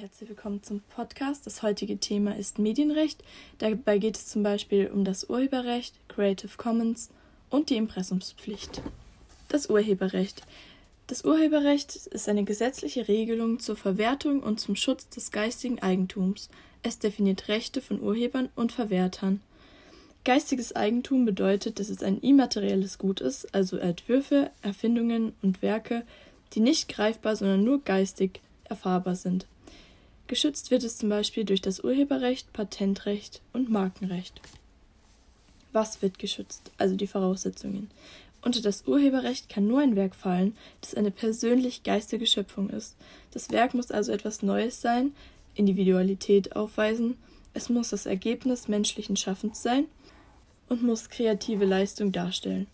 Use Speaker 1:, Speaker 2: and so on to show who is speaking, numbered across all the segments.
Speaker 1: herzlich willkommen zum Podcast. Das heutige Thema ist Medienrecht. Dabei geht es zum Beispiel um das Urheberrecht, Creative Commons und die Impressumspflicht. Das Urheberrecht. Das Urheberrecht ist eine gesetzliche Regelung zur Verwertung und zum Schutz des geistigen Eigentums. Es definiert Rechte von Urhebern und Verwertern. Geistiges Eigentum bedeutet, dass es ein immaterielles Gut ist, also Entwürfe, Erfindungen und Werke, die nicht greifbar, sondern nur geistig erfahrbar sind. Geschützt wird es zum Beispiel durch das Urheberrecht, Patentrecht und Markenrecht. Was wird geschützt? Also die Voraussetzungen. Unter das Urheberrecht kann nur ein Werk fallen, das eine persönlich geistige Schöpfung ist. Das Werk muss also etwas Neues sein, Individualität aufweisen, es muss das Ergebnis menschlichen Schaffens sein und muss kreative Leistung darstellen.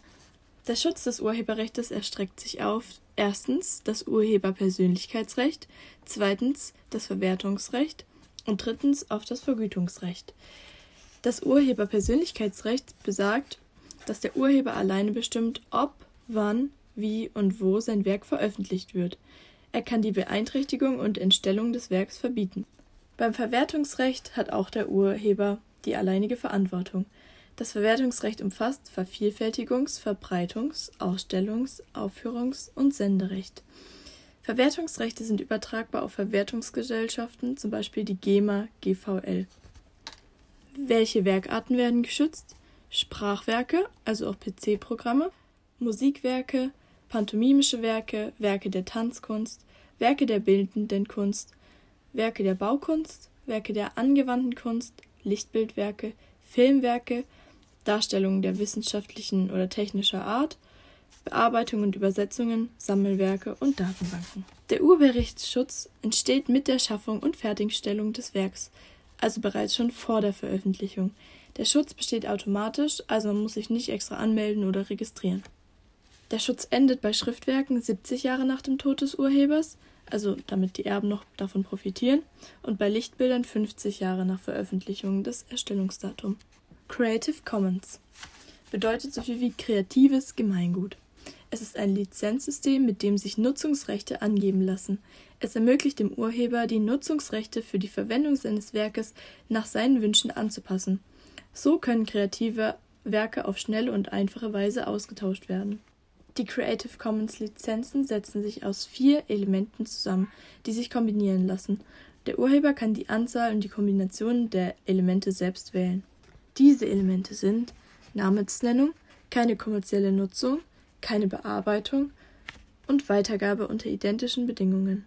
Speaker 1: Der Schutz des Urheberrechts erstreckt sich auf erstens das Urheberpersönlichkeitsrecht, zweitens das Verwertungsrecht und drittens auf das Vergütungsrecht. Das Urheberpersönlichkeitsrecht besagt, dass der Urheber alleine bestimmt, ob, wann, wie und wo sein Werk veröffentlicht wird. Er kann die Beeinträchtigung und Entstellung des Werks verbieten. Beim Verwertungsrecht hat auch der Urheber die alleinige Verantwortung. Das Verwertungsrecht umfasst Vervielfältigungs-, Verbreitungs-, Ausstellungs-, Aufführungs- und Senderecht. Verwertungsrechte sind übertragbar auf Verwertungsgesellschaften, zum Beispiel die GEMA GVL. Welche Werkarten werden geschützt? Sprachwerke, also auch PC-Programme, Musikwerke, pantomimische Werke, Werke der Tanzkunst, Werke der bildenden Kunst, Werke der Baukunst, Werke der angewandten Kunst, Lichtbildwerke, Filmwerke, Darstellungen der wissenschaftlichen oder technischer Art, Bearbeitung und Übersetzungen, Sammelwerke und Datenbanken. Der Urheberrechtsschutz entsteht mit der Schaffung und Fertigstellung des Werks, also bereits schon vor der Veröffentlichung. Der Schutz besteht automatisch, also man muss sich nicht extra anmelden oder registrieren. Der Schutz endet bei Schriftwerken 70 Jahre nach dem Tod des Urhebers, also damit die Erben noch davon profitieren, und bei Lichtbildern 50 Jahre nach Veröffentlichung des Erstellungsdatums. Creative Commons bedeutet so viel wie kreatives Gemeingut. Es ist ein Lizenzsystem, mit dem sich Nutzungsrechte angeben lassen. Es ermöglicht dem Urheber, die Nutzungsrechte für die Verwendung seines Werkes nach seinen Wünschen anzupassen. So können kreative Werke auf schnelle und einfache Weise ausgetauscht werden. Die Creative Commons Lizenzen setzen sich aus vier Elementen zusammen, die sich kombinieren lassen. Der Urheber kann die Anzahl und die Kombination der Elemente selbst wählen. Diese Elemente sind Namensnennung, keine kommerzielle Nutzung, keine Bearbeitung und Weitergabe unter identischen Bedingungen.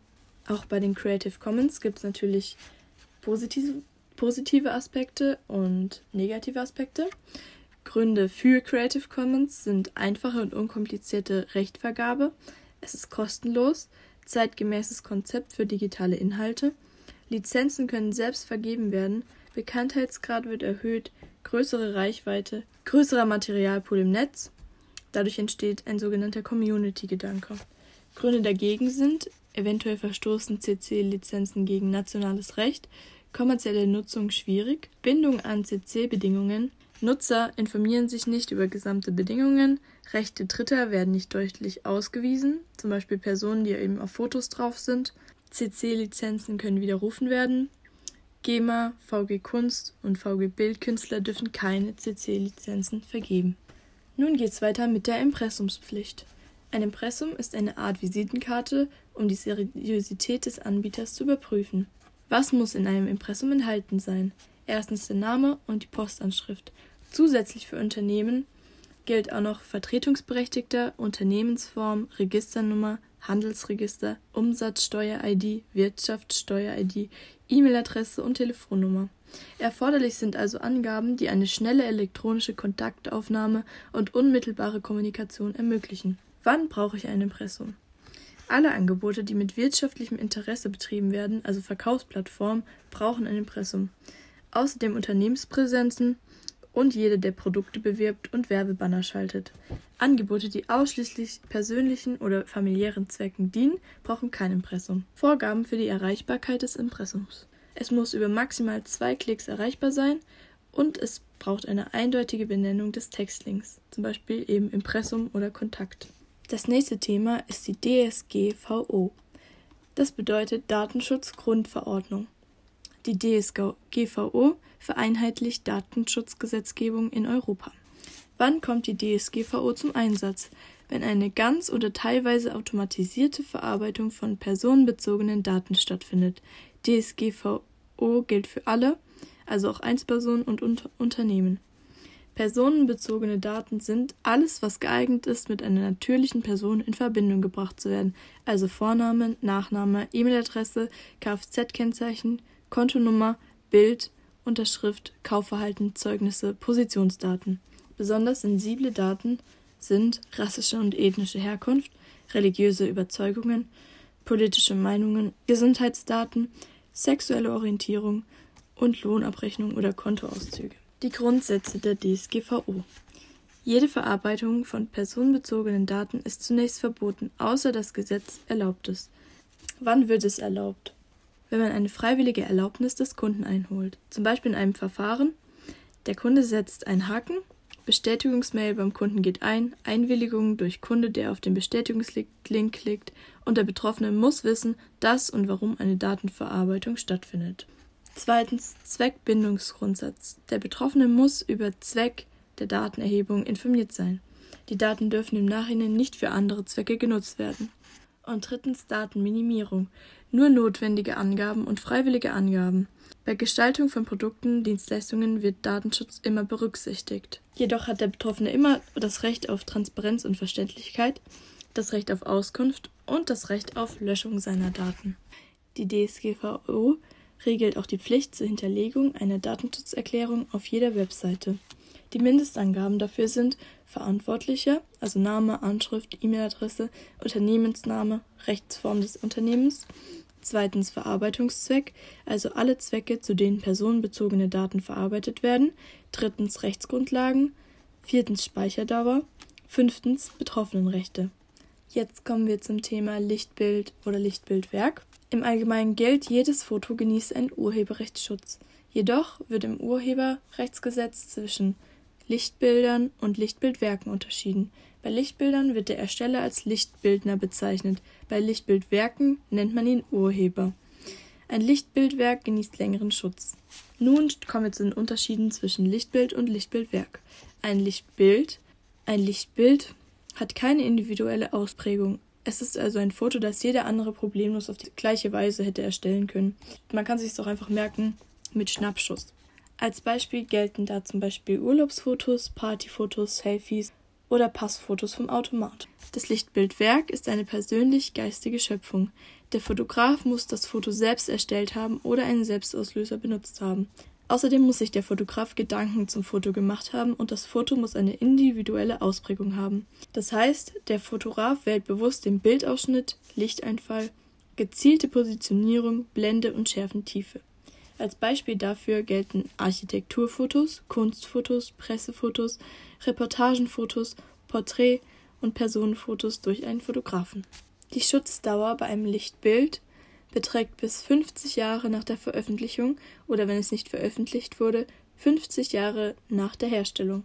Speaker 1: Auch bei den Creative Commons gibt es natürlich positive, positive Aspekte und negative Aspekte. Gründe für Creative Commons sind einfache und unkomplizierte Rechtvergabe, es ist kostenlos, zeitgemäßes Konzept für digitale Inhalte, Lizenzen können selbst vergeben werden, Bekanntheitsgrad wird erhöht, größere Reichweite, größerer Materialpool im Netz. Dadurch entsteht ein sogenannter Community-Gedanke. Gründe dagegen sind, eventuell verstoßen CC-Lizenzen gegen nationales Recht, kommerzielle Nutzung schwierig, Bindung an CC-Bedingungen, Nutzer informieren sich nicht über gesamte Bedingungen, Rechte Dritter werden nicht deutlich ausgewiesen, zum Beispiel Personen, die eben auf Fotos drauf sind, CC-Lizenzen können widerrufen werden, GEMA, VG Kunst und VG Bildkünstler dürfen keine CC-Lizenzen vergeben. Nun geht's weiter mit der Impressumspflicht. Ein Impressum ist eine Art Visitenkarte, um die Seriosität des Anbieters zu überprüfen. Was muss in einem Impressum enthalten sein? Erstens der Name und die Postanschrift. Zusätzlich für Unternehmen gilt auch noch Vertretungsberechtigter, Unternehmensform, Registernummer, Handelsregister, Umsatzsteuer-ID, Wirtschaftssteuer-ID, E-Mail-Adresse und Telefonnummer. Erforderlich sind also Angaben, die eine schnelle elektronische Kontaktaufnahme und unmittelbare Kommunikation ermöglichen. Wann brauche ich ein Impressum? Alle Angebote, die mit wirtschaftlichem Interesse betrieben werden, also Verkaufsplattformen, brauchen ein Impressum. Außerdem Unternehmenspräsenzen, und jede, der Produkte bewirbt und Werbebanner schaltet. Angebote, die ausschließlich persönlichen oder familiären Zwecken dienen, brauchen kein Impressum. Vorgaben für die Erreichbarkeit des Impressums. Es muss über maximal zwei Klicks erreichbar sein und es braucht eine eindeutige Benennung des Textlinks, zum Beispiel eben Impressum oder Kontakt. Das nächste Thema ist die DSGVO. Das bedeutet Datenschutzgrundverordnung. Die DSGVO vereinheitlicht Datenschutzgesetzgebung in Europa. Wann kommt die DSGVO zum Einsatz? Wenn eine ganz oder teilweise automatisierte Verarbeitung von personenbezogenen Daten stattfindet. DSGVO gilt für alle, also auch Einzelpersonen und Unter Unternehmen. Personenbezogene Daten sind alles, was geeignet ist, mit einer natürlichen Person in Verbindung gebracht zu werden, also Vorname, Nachname, E-Mail-Adresse, Kfz-Kennzeichen, Kontonummer, Bild, Unterschrift, Kaufverhalten, Zeugnisse, Positionsdaten. Besonders sensible Daten sind rassische und ethnische Herkunft, religiöse Überzeugungen, politische Meinungen, Gesundheitsdaten, sexuelle Orientierung und Lohnabrechnung oder Kontoauszüge. Die Grundsätze der DSGVO. Jede Verarbeitung von personenbezogenen Daten ist zunächst verboten, außer das Gesetz erlaubt es. Wann wird es erlaubt? Wenn man eine freiwillige Erlaubnis des Kunden einholt, zum Beispiel in einem Verfahren. Der Kunde setzt einen Haken, Bestätigungsmail beim Kunden geht ein, Einwilligung durch Kunde, der auf den Bestätigungslink klickt, und der Betroffene muss wissen, dass und warum eine Datenverarbeitung stattfindet. Zweitens Zweckbindungsgrundsatz. Der Betroffene muss über Zweck der Datenerhebung informiert sein. Die Daten dürfen im Nachhinein nicht für andere Zwecke genutzt werden. Und drittens Datenminimierung. Nur notwendige Angaben und freiwillige Angaben. Bei Gestaltung von Produkten, Dienstleistungen wird Datenschutz immer berücksichtigt. Jedoch hat der Betroffene immer das Recht auf Transparenz und Verständlichkeit, das Recht auf Auskunft und das Recht auf Löschung seiner Daten. Die DSGVO regelt auch die Pflicht zur Hinterlegung einer Datenschutzerklärung auf jeder Webseite. Die Mindestangaben dafür sind Verantwortlicher, also Name, Anschrift, E-Mail-Adresse, Unternehmensname, Rechtsform des Unternehmens, zweitens Verarbeitungszweck, also alle Zwecke, zu denen personenbezogene Daten verarbeitet werden, drittens Rechtsgrundlagen, viertens Speicherdauer, fünftens Betroffenenrechte. Jetzt kommen wir zum Thema Lichtbild oder Lichtbildwerk. Im Allgemeinen gilt, jedes Foto genießt einen Urheberrechtsschutz. Jedoch wird im Urheberrechtsgesetz zwischen Lichtbildern und Lichtbildwerken unterschieden. Bei Lichtbildern wird der Ersteller als Lichtbildner bezeichnet, bei Lichtbildwerken nennt man ihn Urheber. Ein Lichtbildwerk genießt längeren Schutz. Nun kommen wir zu den Unterschieden zwischen Lichtbild und Lichtbildwerk. Ein Lichtbild, ein Lichtbild hat keine individuelle Ausprägung. Es ist also ein Foto, das jeder andere problemlos auf die gleiche Weise hätte erstellen können. Man kann sich es auch einfach merken mit Schnappschuss. Als Beispiel gelten da zum Beispiel Urlaubsfotos, Partyfotos, Selfies oder Passfotos vom Automat. Das Lichtbildwerk ist eine persönlich geistige Schöpfung. Der Fotograf muss das Foto selbst erstellt haben oder einen Selbstauslöser benutzt haben. Außerdem muss sich der Fotograf Gedanken zum Foto gemacht haben und das Foto muss eine individuelle Ausprägung haben. Das heißt, der Fotograf wählt bewusst den Bildausschnitt, Lichteinfall, gezielte Positionierung, Blende und Schärfentiefe. Als Beispiel dafür gelten Architekturfotos, Kunstfotos, Pressefotos, Reportagenfotos, Porträt- und Personenfotos durch einen Fotografen. Die Schutzdauer bei einem Lichtbild beträgt bis 50 Jahre nach der Veröffentlichung oder wenn es nicht veröffentlicht wurde, 50 Jahre nach der Herstellung.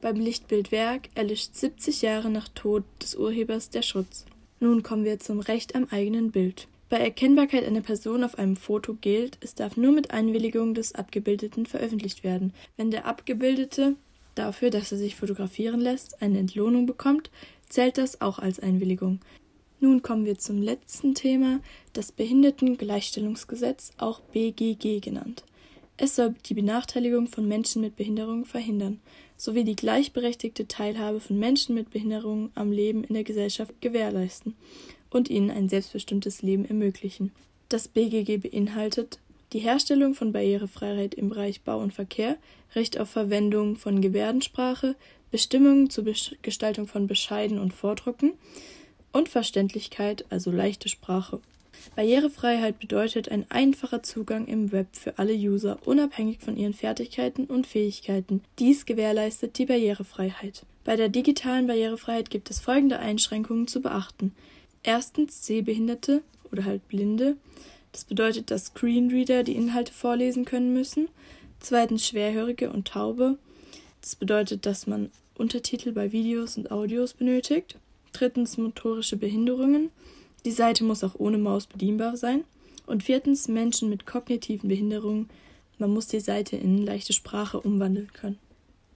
Speaker 1: Beim Lichtbildwerk erlischt 70 Jahre nach Tod des Urhebers der Schutz. Nun kommen wir zum Recht am eigenen Bild. Bei Erkennbarkeit einer Person auf einem Foto gilt, es darf nur mit Einwilligung des Abgebildeten veröffentlicht werden. Wenn der Abgebildete dafür, dass er sich fotografieren lässt, eine Entlohnung bekommt, zählt das auch als Einwilligung. Nun kommen wir zum letzten Thema, das Behindertengleichstellungsgesetz, auch BGG genannt. Es soll die Benachteiligung von Menschen mit Behinderung verhindern, sowie die gleichberechtigte Teilhabe von Menschen mit Behinderung am Leben in der Gesellschaft gewährleisten und ihnen ein selbstbestimmtes Leben ermöglichen. Das BGG beinhaltet die Herstellung von Barrierefreiheit im Bereich Bau und Verkehr, Recht auf Verwendung von Gebärdensprache, Bestimmungen zur Gestaltung von Bescheiden und Vordrucken, und Verständlichkeit, also leichte Sprache. Barrierefreiheit bedeutet ein einfacher Zugang im Web für alle User, unabhängig von ihren Fertigkeiten und Fähigkeiten. Dies gewährleistet die Barrierefreiheit. Bei der digitalen Barrierefreiheit gibt es folgende Einschränkungen zu beachten. Erstens Sehbehinderte oder halt Blinde. Das bedeutet, dass Screenreader die Inhalte vorlesen können müssen. Zweitens Schwerhörige und Taube. Das bedeutet, dass man Untertitel bei Videos und Audios benötigt drittens motorische Behinderungen, Die Seite muss auch ohne Maus bedienbar sein. Und viertens, Menschen mit kognitiven Behinderungen. Man muss die Seite in leichte Sprache umwandeln können.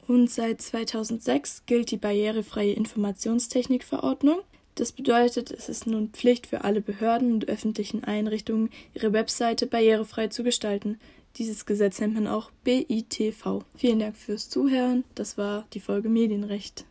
Speaker 1: Und seit 2006 gilt die barrierefreie Informationstechnikverordnung. Das bedeutet, es ist nun Pflicht für alle Behörden und öffentlichen Einrichtungen, ihre Webseite barrierefrei zu gestalten. Dieses Gesetz nennt man auch BITV. Vielen Dank fürs Zuhören. Das war die Folge Medienrecht.